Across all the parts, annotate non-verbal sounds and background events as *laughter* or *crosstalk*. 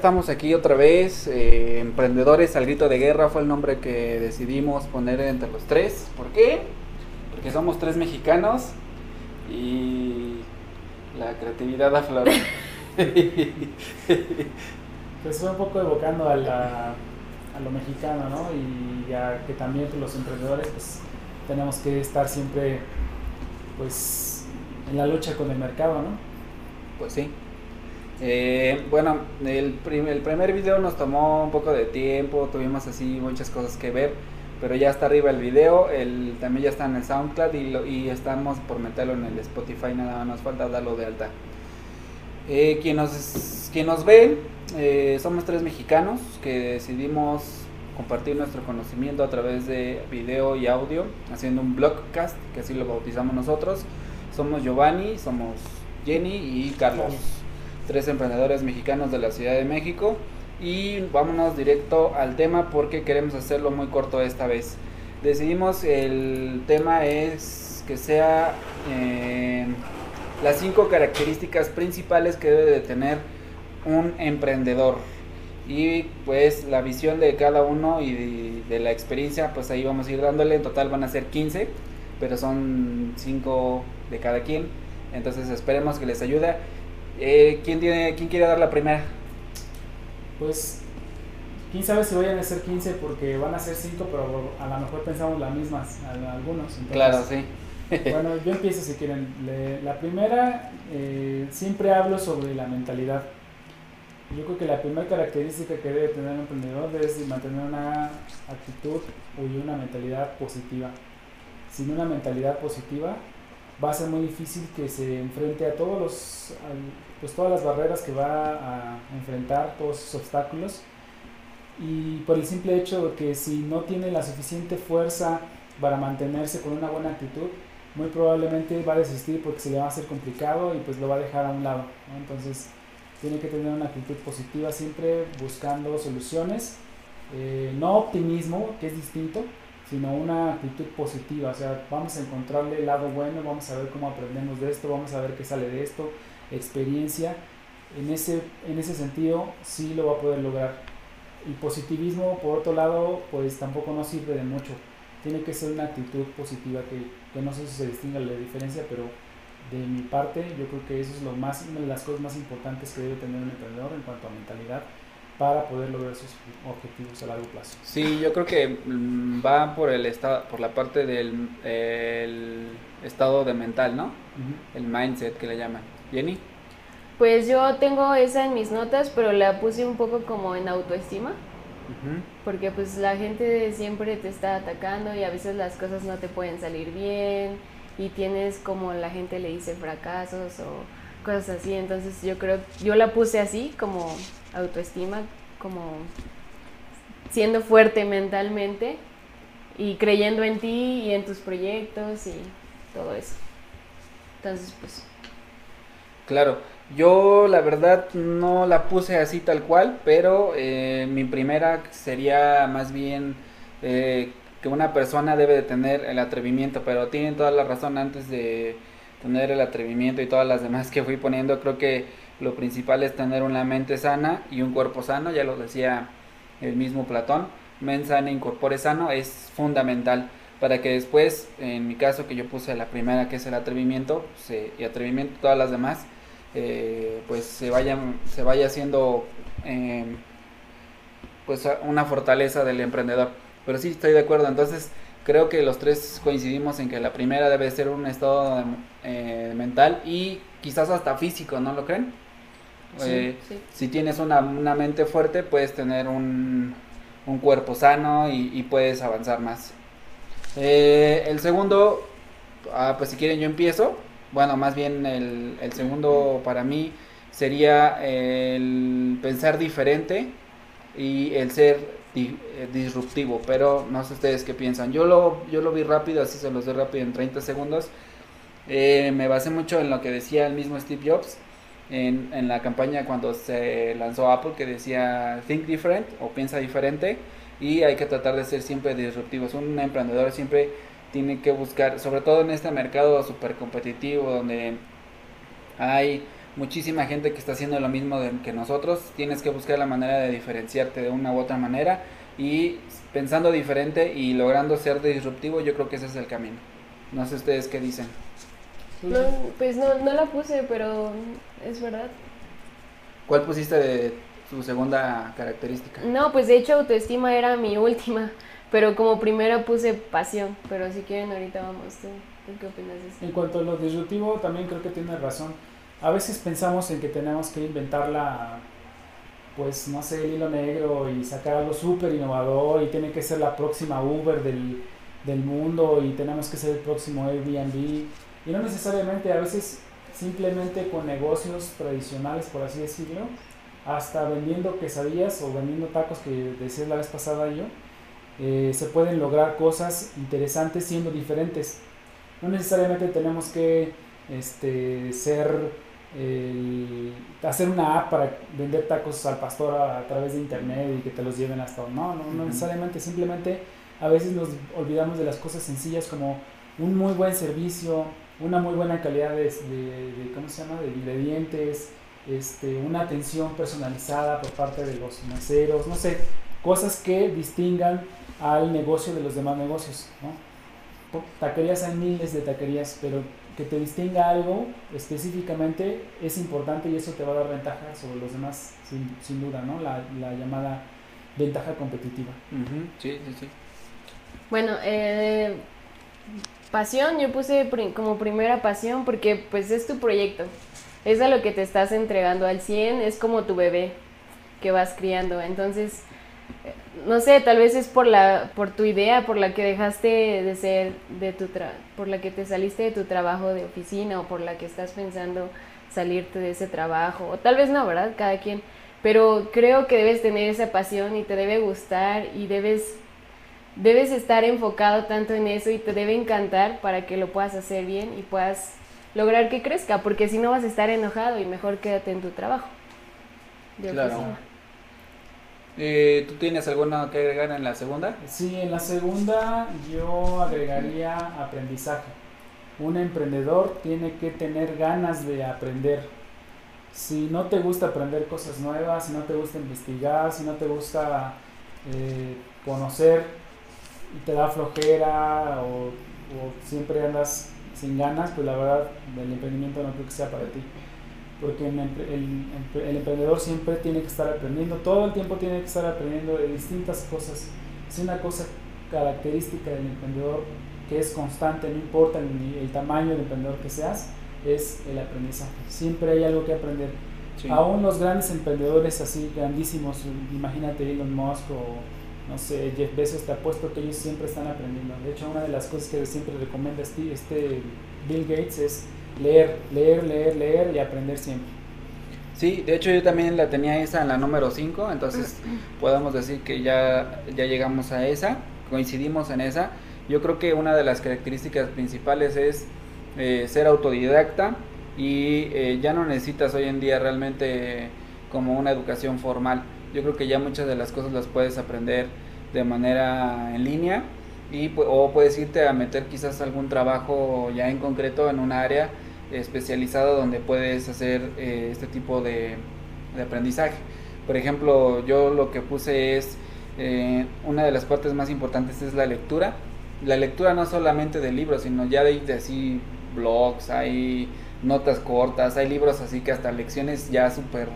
estamos aquí otra vez. Eh, Emprendedores al grito de guerra fue el nombre que decidimos poner entre los tres. ¿Por qué? Porque somos tres mexicanos y la creatividad aflora. *laughs* pues fue un poco evocando a, la, a lo mexicano, ¿no? Y ya que también los emprendedores pues tenemos que estar siempre pues en la lucha con el mercado, ¿no? Pues sí. Eh, bueno, el, el primer video nos tomó un poco de tiempo, tuvimos así muchas cosas que ver, pero ya está arriba el video, el, también ya está en el SoundCloud y, y estamos por meterlo en el Spotify, nada más nos falta darlo de alta. Eh, quien, nos, quien nos ve, eh, somos tres mexicanos que decidimos compartir nuestro conocimiento a través de video y audio, haciendo un blogcast, que así lo bautizamos nosotros. Somos Giovanni, somos Jenny y Carlos tres emprendedores mexicanos de la Ciudad de México. Y vámonos directo al tema porque queremos hacerlo muy corto esta vez. Decidimos el tema es que sea eh, las cinco características principales que debe de tener un emprendedor. Y pues la visión de cada uno y de, la experiencia, pues ahí vamos a ir dándole. En total van a ser 15, pero son 5 de cada quien. Entonces esperemos que les ayude. Eh, ¿quién, tiene, ¿Quién quiere dar la primera? Pues, quién sabe si vayan a ser 15 porque van a ser 5, pero a lo mejor pensamos las mismas, algunos. claro, sí. *laughs* bueno, yo empiezo si quieren. la primera, eh, siempre hablo sobre la mentalidad. Yo creo que la primera característica que debe tener un emprendedor es mantener una actitud y una mentalidad positiva. Sin una mentalidad positiva, va a ser muy difícil que se enfrente a todos los pues todas las barreras que va a enfrentar, todos esos obstáculos. Y por el simple hecho de que si no tiene la suficiente fuerza para mantenerse con una buena actitud, muy probablemente va a desistir porque se le va a hacer complicado y pues lo va a dejar a un lado. Entonces tiene que tener una actitud positiva siempre buscando soluciones, eh, no optimismo, que es distinto, sino una actitud positiva. O sea, vamos a encontrarle el lado bueno, vamos a ver cómo aprendemos de esto, vamos a ver qué sale de esto, experiencia. En ese, en ese sentido, sí lo va a poder lograr. Y positivismo, por otro lado, pues tampoco nos sirve de mucho. Tiene que ser una actitud positiva que, que no sé si se distinga la diferencia, pero de mi parte, yo creo que eso es lo más, una de las cosas más importantes que debe tener un emprendedor en cuanto a mentalidad para poder lograr sus objetivos a largo plazo. Sí, yo creo que mm, va por el estado, por la parte del estado de mental, ¿no? El mindset que le llaman. Jenny. Pues yo tengo esa en mis notas, pero la puse un poco como en autoestima. Porque pues la gente siempre te está atacando y a veces las cosas no te pueden salir bien y tienes como la gente le dice fracasos o cosas así. Entonces yo creo, yo la puse así como autoestima, como siendo fuerte mentalmente y creyendo en ti y en tus proyectos y todo eso. Entonces, pues... Claro, yo la verdad no la puse así tal cual, pero eh, mi primera sería más bien eh, que una persona debe de tener el atrevimiento, pero tienen toda la razón antes de tener el atrevimiento y todas las demás que fui poniendo, creo que lo principal es tener una mente sana y un cuerpo sano, ya lo decía el mismo Platón, men sana, incorpore sano, es fundamental para que después, en mi caso que yo puse la primera que es el atrevimiento, y atrevimiento todas las demás, eh, pues se vayan, se vaya haciendo em, pues una fortaleza del emprendedor. Pero sí estoy de acuerdo, entonces creo que los tres coincidimos en que la primera debe ser un estado eh, mental y quizás hasta físico, ¿no lo creen? Eh, si tienes una, mente fuerte, puedes tener un, cuerpo sano y, puedes avanzar más. Eh, el segundo, ah, pues si quieren yo empiezo. Bueno, más bien el, segundo para mí sería el pensar diferente y el ser disruptivo. Pero no sé ustedes qué piensan. Yo lo, yo lo vi rápido, así se los doy rápido en 30 segundos. me basé mucho en lo que decía el mismo Steve Jobs en, en, la campaña cuando se lanzó Apple que decía Think Different o piensa diferente y hay que tratar de ser siempre disruptivos. Un emprendedor siempre tiene que buscar, sobre todo en este mercado súper competitivo donde hay muchísima gente que está haciendo lo mismo que nosotros. Tienes que buscar la manera de diferenciarte de una u otra manera y pensando diferente y logrando ser disruptivo, yo creo que ese es el camino. No sé ustedes qué dicen. No, pues no, no la puse, pero es verdad. ¿Cuál pusiste de tu segunda característica? No, pues de hecho autoestima era mi última, pero como primera puse pasión, pero si quieren ahorita vamos, ¿tú, qué opinas de eso? En cuanto a lo disruptivo, también creo que tienes razón. A veces pensamos en que tenemos que inventar la, pues no sé, el hilo negro y sacar algo súper innovador y tiene que ser la próxima Uber del, del mundo y tenemos que ser el próximo Airbnb y no necesariamente, a veces simplemente con negocios tradicionales, por así decirlo, hasta vendiendo quesadillas o vendiendo tacos que decía la vez pasada yo, eh, se pueden lograr cosas interesantes siendo diferentes. No necesariamente tenemos que este, ser hacer una app para vender tacos al pastor a, través de internet y que te los lleven hasta no, no, no necesariamente, simplemente a veces nos olvidamos de las cosas sencillas como un muy buen servicio, una muy buena calidad de, de, ¿cómo se llama?, de ingredientes, este, una atención personalizada por parte de los meseros, no sé, cosas que distingan al negocio de los demás negocios, ¿no? Taquerías hay miles de taquerías, pero que te distinga algo específicamente es importante y eso te va a dar ventaja sobre los demás, sin, sin duda, ¿no? La, la, llamada ventaja competitiva. Sí, sí, sí. Bueno, eh, Pasión, yo puse como primera pasión porque pues es tu proyecto. Es a lo que te estás entregando al 100, es como tu bebé que vas criando. Entonces, no sé, tal vez es por la por tu idea, por la que dejaste de ser de tu por la que te saliste de tu trabajo de oficina o por la que estás pensando salirte de ese trabajo o tal vez no, ¿verdad? Cada quien, pero creo que debes tener esa pasión y te debe gustar y debes debes estar enfocado tanto en eso y te debe encantar para que lo puedas hacer bien y puedas lograr que crezca, porque si no vas a estar enojado y mejor quédate en tu trabajo. claro. Eh, ¿Tú tienes alguna que agregar en la segunda? Sí, en la segunda yo agregaría aprendizaje. Un emprendedor tiene que tener ganas de aprender. Si no te gusta aprender cosas nuevas, si no te gusta investigar, si no te gusta eh, conocer y te da flojera o, siempre andas sin ganas, pues la verdad el emprendimiento no creo que sea para ti. Porque el, el, emprendedor siempre tiene que estar aprendiendo, todo el tiempo tiene que estar aprendiendo de distintas cosas. Es una cosa característica del emprendedor que es constante, no importa el, el tamaño del emprendedor que seas, es el aprendizaje. Siempre hay algo que aprender. Aún los grandes emprendedores así grandísimos, imagínate Elon Musk o no sé, Jeff Bezos, te apuesto que ellos siempre están aprendiendo. De hecho, una de las cosas que siempre recomienda este, este Bill Gates es leer, leer, leer, leer y aprender siempre. Sí, de hecho yo también la tenía esa en la número 5, entonces podemos decir que ya, ya llegamos a esa, coincidimos en esa. Yo creo que una de las características principales es eh, ser autodidacta y eh, ya no necesitas hoy en día realmente como una educación formal yo creo que ya muchas de las cosas las puedes aprender de manera en línea y o puedes irte a meter quizás algún trabajo ya en concreto en un área especializada donde puedes hacer eh, este tipo de, aprendizaje. Por ejemplo, yo lo que puse es eh, una de las partes más importantes es la lectura. La lectura no solamente de libros, sino ya de, de así blogs, hay notas cortas, hay libros así que hasta lecciones ya súper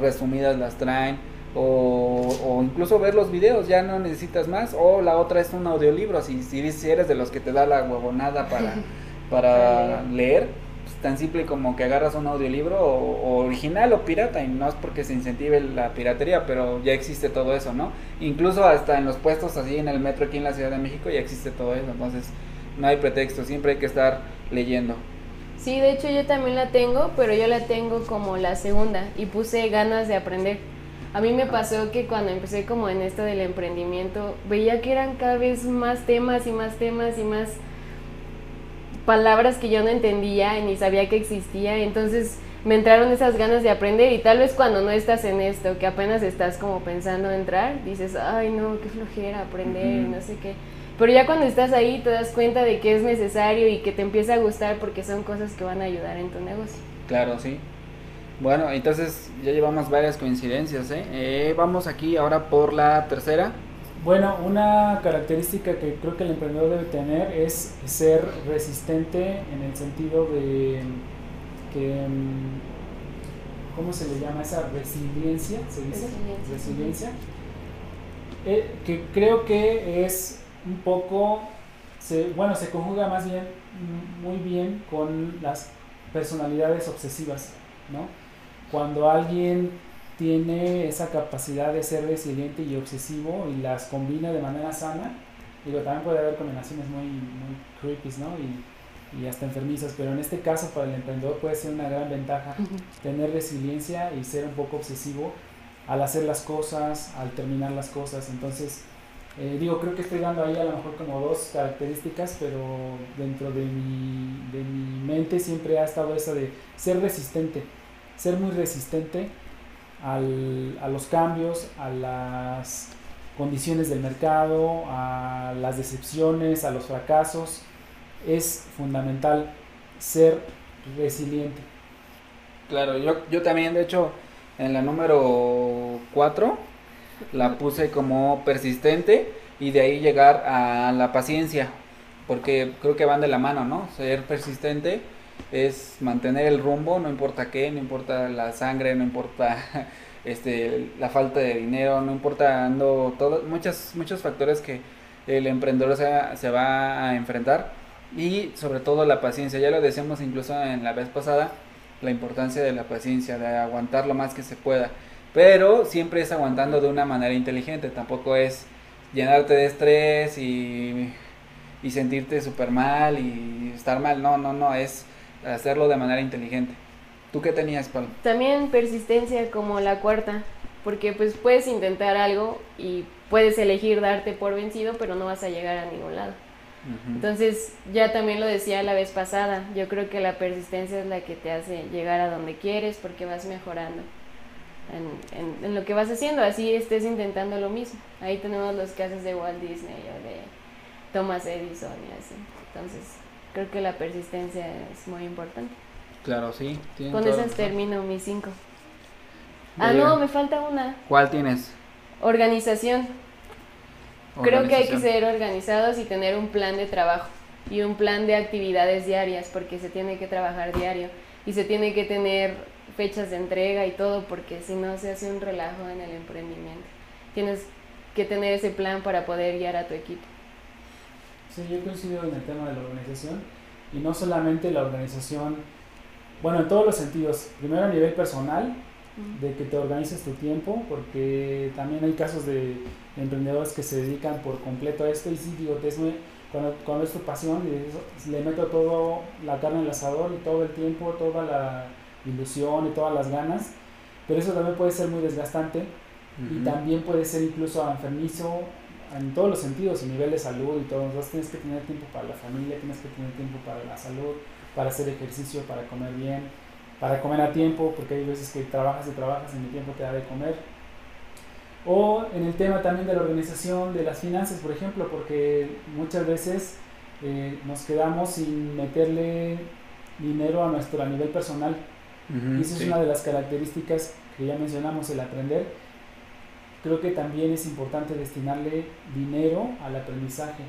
resumidas las traen o, incluso ver los videos, ya no necesitas más. O la otra es un audiolibro, si, si eres de los que te da la huevonada para, *laughs* para leer, pues, tan simple como que agarras un audiolibro o, original o pirata, y no es porque se incentive la piratería, pero ya existe todo eso, ¿no? Incluso hasta en los puestos así en el metro aquí en la Ciudad de México ya existe todo eso, entonces no hay pretexto, siempre hay que estar leyendo. Sí, de hecho yo también la tengo, pero yo la tengo como la segunda y puse ganas de aprender a mí me pasó que cuando empecé como en esto del emprendimiento, veía que eran cada vez más temas y más temas y más palabras que yo no entendía y ni sabía que existía. Entonces me entraron esas ganas de aprender y tal vez cuando no estás en esto, que apenas estás como pensando entrar, dices, ay no, qué flojera aprender, no sé qué. Pero ya cuando estás ahí te das cuenta de que es necesario y que te empieza a gustar porque son cosas que van a ayudar en tu negocio. Claro, sí. Bueno, entonces ya llevamos varias coincidencias. ¿eh? ¿eh? vamos aquí ahora por la tercera. Bueno, una característica que creo que el emprendedor debe tener es ser resistente en el sentido de que, mm, ¿cómo se le llama? Esa resiliencia, ¿se dice? Resiliencia. Eh, que creo que es un poco, se, bueno, se conjuga más bien, muy bien con las personalidades obsesivas, ¿no? Cuando alguien tiene esa capacidad de ser resiliente y obsesivo y las combina de manera sana, digo, también puede haber combinaciones muy, muy creepy, ¿no? Y, y, hasta enfermizas, pero en este caso para el emprendedor puede ser una gran ventaja tener resiliencia y ser un poco obsesivo al hacer las cosas, al terminar las cosas. Entonces, eh, digo, creo que estoy dando ahí a lo mejor como dos características, pero dentro de mi, de mi mente siempre ha estado esa de ser resistente, ser muy resistente al, a los cambios, a las condiciones del mercado, a las decepciones, a los fracasos. Es fundamental ser resiliente. Claro, yo, yo también, de hecho, en la número 4 la puse como persistente y de ahí llegar a la paciencia, porque creo que van de la mano, ¿no? Ser persistente es mantener el rumbo, no importa qué, no importa la sangre, no importa *laughs* este, la falta de dinero, no importa todo, muchos, muchos factores que el emprendedor se, se va a enfrentar y sobre todo la paciencia, ya lo decíamos incluso en la vez pasada, la importancia de la paciencia, de aguantar lo más que se pueda. Pero siempre es aguantando de una manera inteligente, tampoco es llenarte de estrés y, y sentirte súper mal y estar mal, no, no, no, es hacerlo de manera inteligente. ¿Tú qué tenías, Pablo? También persistencia como la cuarta, porque pues puedes intentar algo y puedes elegir darte por vencido, pero no vas a llegar a ningún lado. Entonces, ya también lo decía la vez pasada, yo creo que la persistencia es la que te hace llegar a donde quieres porque vas mejorando en, en, lo que vas haciendo, así estés intentando lo mismo. Ahí tenemos los casos de Walt Disney o de Thomas Edison y así. Entonces, creo que la persistencia es muy importante. Claro, sí. Con esas termino mis cinco. Ah, no, me falta una. ¿Cuál tienes? Organización. Creo que hay que ser organizados y tener un plan de trabajo y un plan de actividades diarias porque se tiene que trabajar diario y se tiene que tener fechas de entrega y todo porque si no se hace un relajo en el emprendimiento. Tienes que tener ese plan para poder guiar a tu equipo. Sí, yo coincido en el tema de la organización y no solamente la organización, bueno, en todos los sentidos. Primero a nivel personal, de que te organices tu tiempo, porque también hay casos de emprendedores que se dedican por completo a esto y sí, digo, es cuando, cuando es tu pasión, le meto todo la carne en el asador y todo el tiempo, toda la ilusión y todas las ganas, pero eso también puede ser muy desgastante y también puede ser incluso enfermizo en todos los sentidos, a nivel de salud y todo. Entonces tienes que tener tiempo para la familia, tienes que tener tiempo para la salud, para hacer ejercicio, para comer bien, para comer a tiempo, porque hay veces que trabajas y trabajas y mi tiempo te da de comer. O en el tema también de la organización de las finanzas, por ejemplo, porque muchas veces eh, nos quedamos sin meterle dinero a nuestro a nivel personal. y esa es una de las características que ya mencionamos, el aprender. Creo que también es importante destinarle dinero al aprendizaje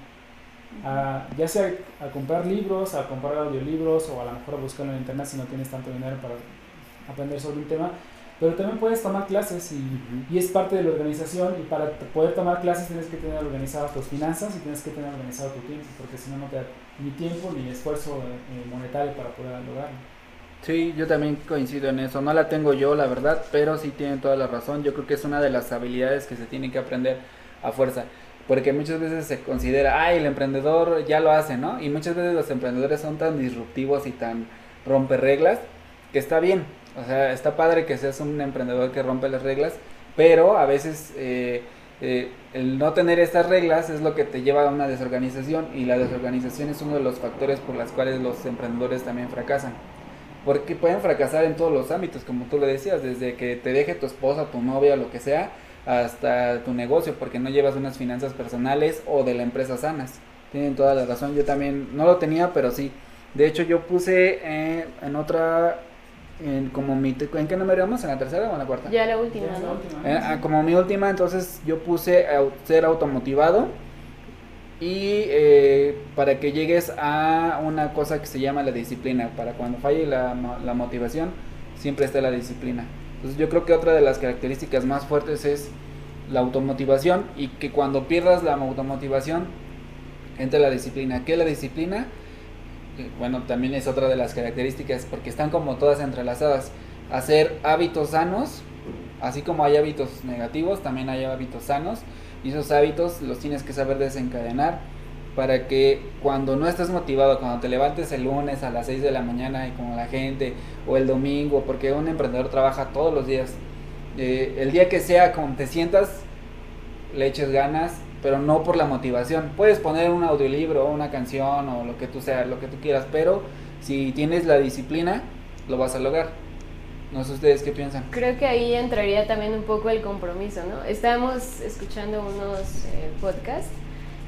ya sea a comprar libros, a comprar audiolibros o a lo mejor a buscarlo en internet si no tienes tanto dinero para aprender sobre un tema. Pero también puedes tomar clases y, y, es parte de la organización y para poder tomar clases tienes que tener organizadas tus finanzas y tienes que tener organizado tu tiempo porque si no no te da ni tiempo ni esfuerzo eh, monetario para poder lograrlo. Sí, yo también coincido en eso. No la tengo yo, la verdad, pero sí tienen toda la razón. Yo creo que es una de las habilidades que se tienen que aprender a fuerza porque muchas veces se considera, ay, el emprendedor ya lo hace, ¿no? Y muchas veces los emprendedores son tan disruptivos y tan rompe reglas que está bien, o sea, está padre que seas un emprendedor que rompe las reglas, pero a veces eh, eh, el no tener estas reglas es lo que te lleva a una desorganización y la desorganización es uno de los factores por los cuales los emprendedores también fracasan. Porque pueden fracasar en todos los ámbitos, como tú lo decías, desde que te deje tu esposa, tu novia, lo que sea, hasta tu negocio porque no llevas unas finanzas personales o de la empresa sanas. Tienen toda la razón, yo también no lo tenía, pero sí. De hecho yo puse eh, en otra en, como mi, ¿en qué número vamos? ¿En la tercera o en la cuarta? Ya la última, Ya es la ¿no? última, Eh, ah, como mi última, entonces yo puse ser automotivado y eh, para que llegues a una cosa que se llama la disciplina. Para cuando falle la, la motivación, siempre está la disciplina. Entonces yo creo que otra de las características más fuertes es la automotivación y que cuando pierdas la automotivación, entre la disciplina. ¿Qué es la disciplina? Que, bueno, también es otra de las características porque están como todas entrelazadas. Hacer hábitos sanos, así como hay hábitos negativos, también hay hábitos sanos y esos hábitos los tienes que saber desencadenar para que cuando no estés motivado, cuando te levantes el lunes a las 6 de la mañana y como la gente, o el domingo, porque un emprendedor trabaja todos los días, eh, el día que sea, como te sientas, le eches ganas, pero no por la motivación. Puedes poner un audiolibro, una canción o lo que tú sea, lo que tú quieras, pero si tienes la disciplina, lo vas a lograr. No sé ustedes qué piensan. Creo que ahí entraría también un poco el compromiso, ¿no? Estábamos escuchando unos eh, podcasts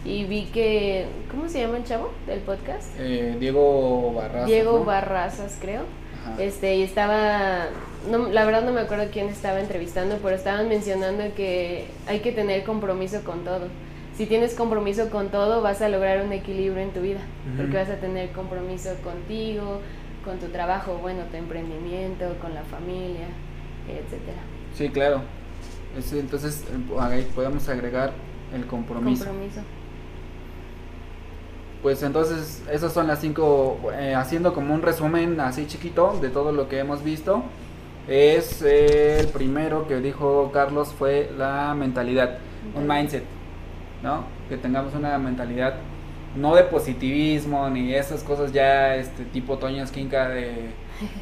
y vi que, ¿cómo se llama el chavo del podcast? Eh, Diego Barraza. Diego ¿no? Barrazas, creo. Ajá. Este, y estaba, no, la verdad no me acuerdo quién estaba entrevistando, pero estaban mencionando que hay que tener compromiso con todo. Si tienes compromiso con todo, vas a lograr un equilibrio en tu vida, porque vas a tener compromiso contigo, con tu trabajo, bueno, tu emprendimiento, con la familia, etcétera. Sí, claro. Es- entonces eh, ahí podemos agregar el compromiso. Compromiso. Pues entonces esas son las cinco, eh, haciendo como un resumen así chiquito de todo lo que hemos visto. Es eh, el primero que dijo Carlos fue la mentalidad, un mindset, ¿no? Que tengamos una mentalidad no de positivismo ni esas cosas ya este tipo Toño Esquinca de,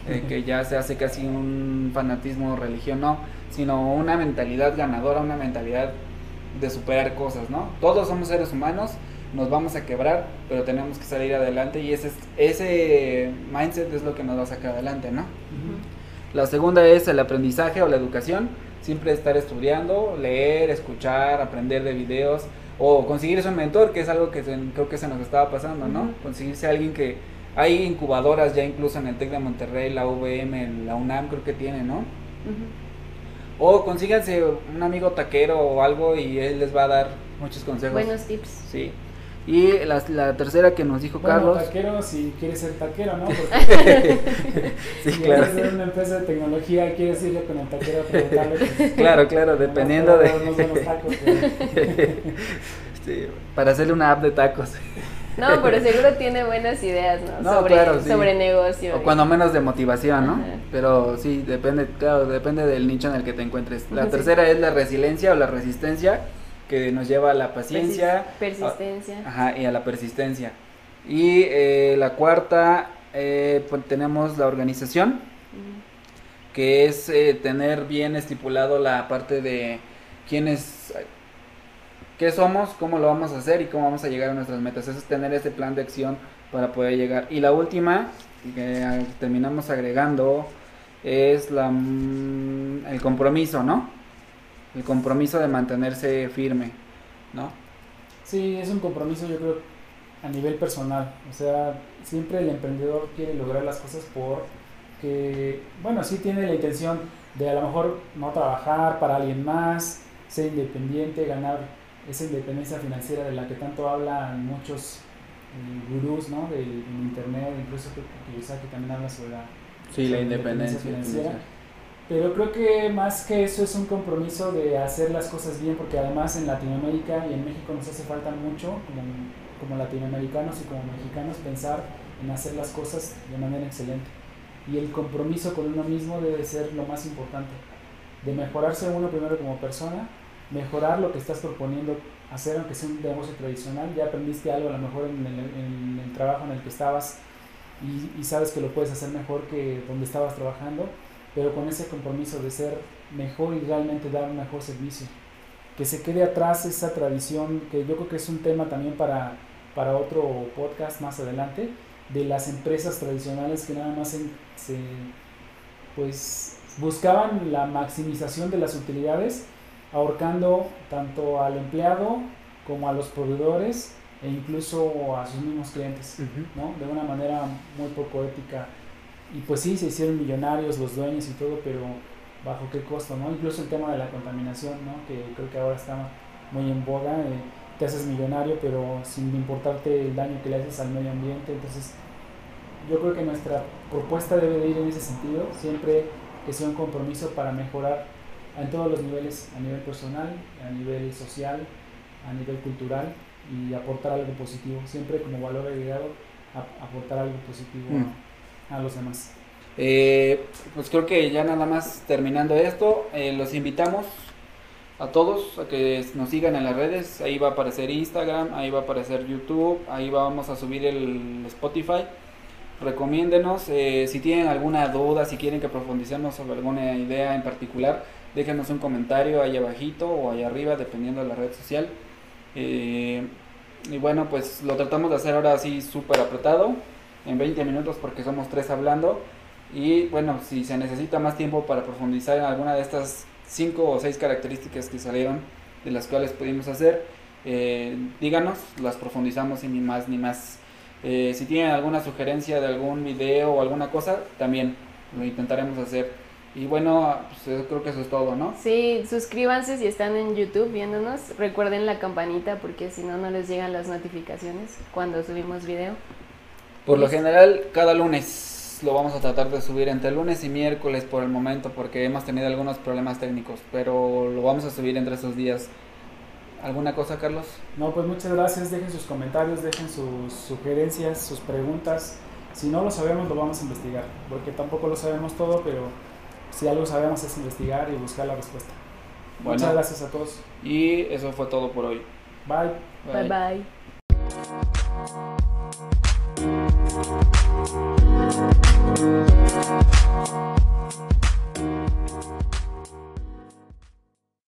de que ya se hace casi un fanatismo religión, no, sino una mentalidad ganadora, una mentalidad de superar cosas, ¿no? Todos somos seres humanos, nos vamos a quebrar, pero tenemos que salir adelante y ese, es- ese mindset es lo que nos va a sacar adelante, ¿no? La segunda es el aprendizaje o la educación, siempre estar estudiando, leer, escuchar, aprender de videos o conseguirse un mentor, que es algo que se- creo que se nos estaba pasando, ¿no? Ujú. Conseguirse alguien que hay incubadoras ya incluso en el TEC de Monterrey, la UVM, la UNAM creo que tiene, ¿no? Ujú. O consíganse un amigo taquero o algo y él les va a dar muchos consejos. Buenos tips. Sí. Y la, la tercera que nos dijo Bueno, Carlos. taquero si quieres ser taquero, ¿no? Porque *laughs* sí, si claro. quieres ser una empresa de tecnología, quieres irle con el taquero a preguntarle. pues, *laughs* Claro, claro, dependiendo de... tacos. *laughs* Sí, para hacerle una app de tacos. No, pero seguro tiene buenas ideas, ¿no? No, sobre, claro, sí. sobre negocio. O cuando menos de motivación, ¿no? Ajá. Pero sí, depende, claro, depende del nicho en el que te encuentres. La Sí. tercera es la resiliencia o la resistencia, que nos lleva a la paciencia. Persis- Persistencia. Ajá, y a la persistencia. Y eh, la cuarta, eh, pues, tenemos la organización, que es eh, tener bien estipulado la parte de quiénes, qué somos, cómo lo vamos a hacer y cómo vamos a llegar a nuestras metas. Eso es tener ese plan de acción para poder llegar. Y la última, que terminamos agregando, es la, mm, el compromiso, ¿no? El compromiso de mantenerse firme, ¿no? Sí, es un compromiso yo creo a nivel personal. O sea, siempre el emprendedor quiere lograr las cosas porque, bueno, sí tiene la intención de a lo mejor no trabajar para alguien más, ser independiente, ganar esa independencia financiera de la que tanto hablan muchos eh, gurús, ¿no? De, en internet, incluso que Kiyosaki también habla sobre la Sí, la independencia financiera. Pero creo que más que eso es un compromiso de hacer las cosas bien, porque además en Latinoamérica y en México nos hace falta mucho, como, como latinoamericanos y como mexicanos, pensar en hacer las cosas de manera excelente. Y el compromiso con uno mismo debe ser lo más importante, de mejorarse uno primero como persona, mejorar lo que estás proponiendo hacer, aunque sea un negocio tradicional, ya aprendiste algo a lo mejor en el, en el trabajo en el que estabas y, y sabes que lo puedes hacer mejor que donde estabas trabajando, pero con ese compromiso de ser mejor y realmente dar un mejor servicio. Que se quede atrás esa tradición, que yo creo que es un tema también para, para otro podcast más adelante, de las empresas tradicionales que nada más se, se, pues buscaban la maximización de las utilidades, ahorcando tanto al empleado como a los proveedores e incluso a sus mismos clientes. ¿no? De una manera muy poco ética y pues sí, se hicieron millonarios los dueños y todo, pero bajo qué costo, ¿no? Incluso el tema de la contaminación, ¿no? Que creo que ahora está muy en boga, eh, te haces millonario, pero sin importarte el daño que le haces al medio ambiente, entonces yo creo que nuestra propuesta debe de ir en ese sentido, siempre que sea un compromiso para mejorar en todos los niveles, a nivel personal, a nivel social, a nivel cultural y aportar algo positivo, siempre como valor agregado, aportar algo positivo mm. A, los demás. Eh, pues creo que ya nada más terminando esto, eh, los invitamos a todos a que nos sigan en las redes, ahí va a aparecer Instagram, ahí va a aparecer YouTube, ahí vamos a subir el Spotify recomiéndenos. Eh, si tienen alguna duda, si quieren que profundicemos sobre alguna idea en particular, déjenos un comentario ahí abajito o ahí arriba, dependiendo de la red social. Y bueno, pues lo tratamos de hacer ahora así súper apretado, en 20 minutos porque somos tres hablando. Y bueno, si se necesita más tiempo para profundizar en alguna de estas cinco o seis características que salieron, de las cuales pudimos hacer, eh, díganos, las profundizamos y ni más ni más. Eh, si tienen alguna sugerencia de algún video o alguna cosa, también lo intentaremos hacer. Y bueno, pues creo que eso es todo, ¿no? Sí, suscríbanse si están en YouTube viéndonos. Recuerden la campanita porque si no, no les llegan las notificaciones cuando subimos video. Por lo general, cada lunes lo vamos a tratar de subir entre lunes y miércoles por el momento porque hemos tenido algunos problemas técnicos, pero lo vamos a subir entre esos días. ¿Alguna cosa, Carlos? No, pues muchas gracias. Dejen sus comentarios, dejen sus sugerencias, sus preguntas. Si no lo sabemos, lo vamos a investigar, porque tampoco lo sabemos todo, pero si algo sabemos es investigar y buscar la respuesta. muchas gracias a todos. Y eso fue todo por hoy. Bye. Bye bye. Thank you.